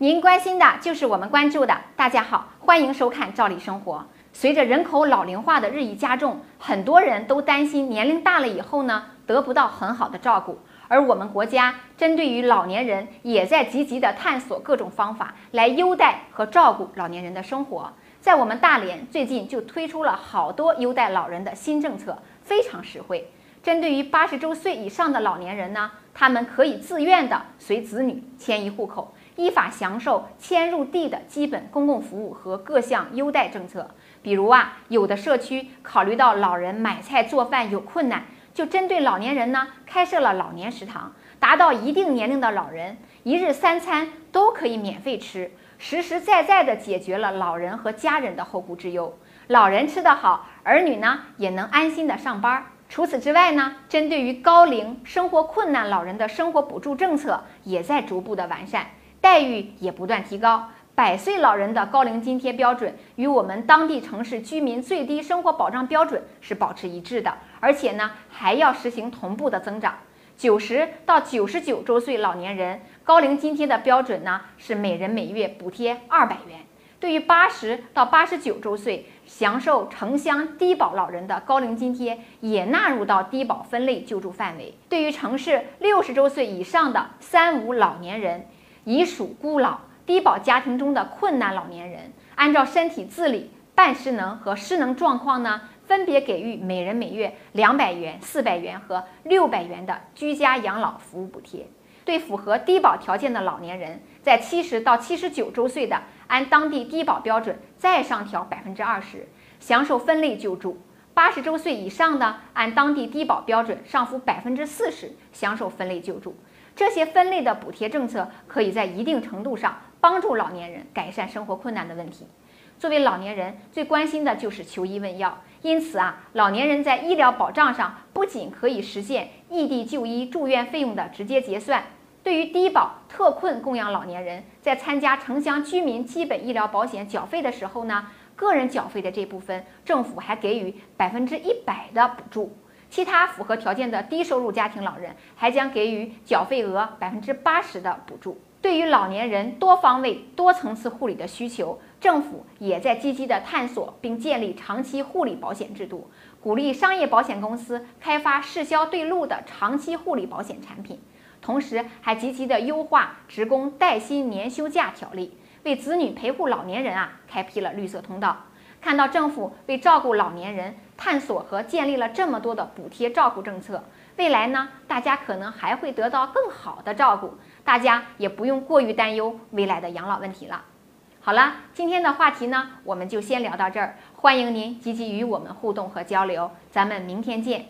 您关心的就是我们关注的。大家好，欢迎收看《赵丽生活》。随着人口老龄化的日益加重，很多人都担心年龄大了以后呢，得不到很好的照顾。而我们国家针对于老年人，也在积极的探索各种方法来优待和照顾老年人的生活。在我们大连，最近就推出了好多优待老人的新政策，非常实惠。针对于八十周岁以上的老年人呢，他们可以自愿的随子女迁移户口。依法享受迁入地的基本公共服务和各项优待政策，比如啊，有的社区考虑到老人买菜做饭有困难，就针对老年人呢开设了老年食堂，达到一定年龄的老人一日三餐都可以免费吃，实实在在的解决了老人和家人的后顾之忧。老人吃得好，儿女呢也能安心的上班。除此之外呢，针对于高龄生活困难老人的生活补助政策也在逐步的完善。待遇也不断提高，百岁老人的高龄津贴标准与我们当地城市居民最低生活保障标准是保持一致的，而且呢还要实行同步的增长。九十到九十九周岁老年人高龄津贴的标准呢是每人每月补贴二百元。对于八十到八十九周岁享受城乡低保老人的高龄津贴也纳入到低保分类救助范围。对于城市六十周岁以上的三无老年人。已属孤老、低保家庭中的困难老年人，按照身体自理、半失能和失能状况呢，分别给予每人每月两百元、四百元和六百元的居家养老服务补贴。对符合低保条件的老年人，在七十到七十九周岁的，按当地低保标准再上调百分之二十，享受分类救助；八十周岁以上的，按当地低保标准上浮百分之四十，享受分类救助。这些分类的补贴政策，可以在一定程度上帮助老年人改善生活困难的问题。作为老年人，最关心的就是求医问药，因此啊，老年人在医疗保障上不仅可以实现异地就医住院费用的直接结算，对于低保特困供养老年人，在参加城乡居民基本医疗保险缴费的时候呢，个人缴费的这部分，政府还给予百分之一百的补助。其他符合条件的低收入家庭老人还将给予缴费额百分之八十的补助。对于老年人多方位、多层次护理的需求，政府也在积极的探索并建立长期护理保险制度，鼓励商业保险公司开发适销对路的长期护理保险产品，同时还积极的优化职工带薪年休假条例，为子女陪护老年人啊开辟了绿色通道。看到政府为照顾老年人探索和建立了这么多的补贴照顾政策，未来呢，大家可能还会得到更好的照顾，大家也不用过于担忧未来的养老问题了。好了，今天的话题呢，我们就先聊到这儿，欢迎您积极与我们互动和交流，咱们明天见。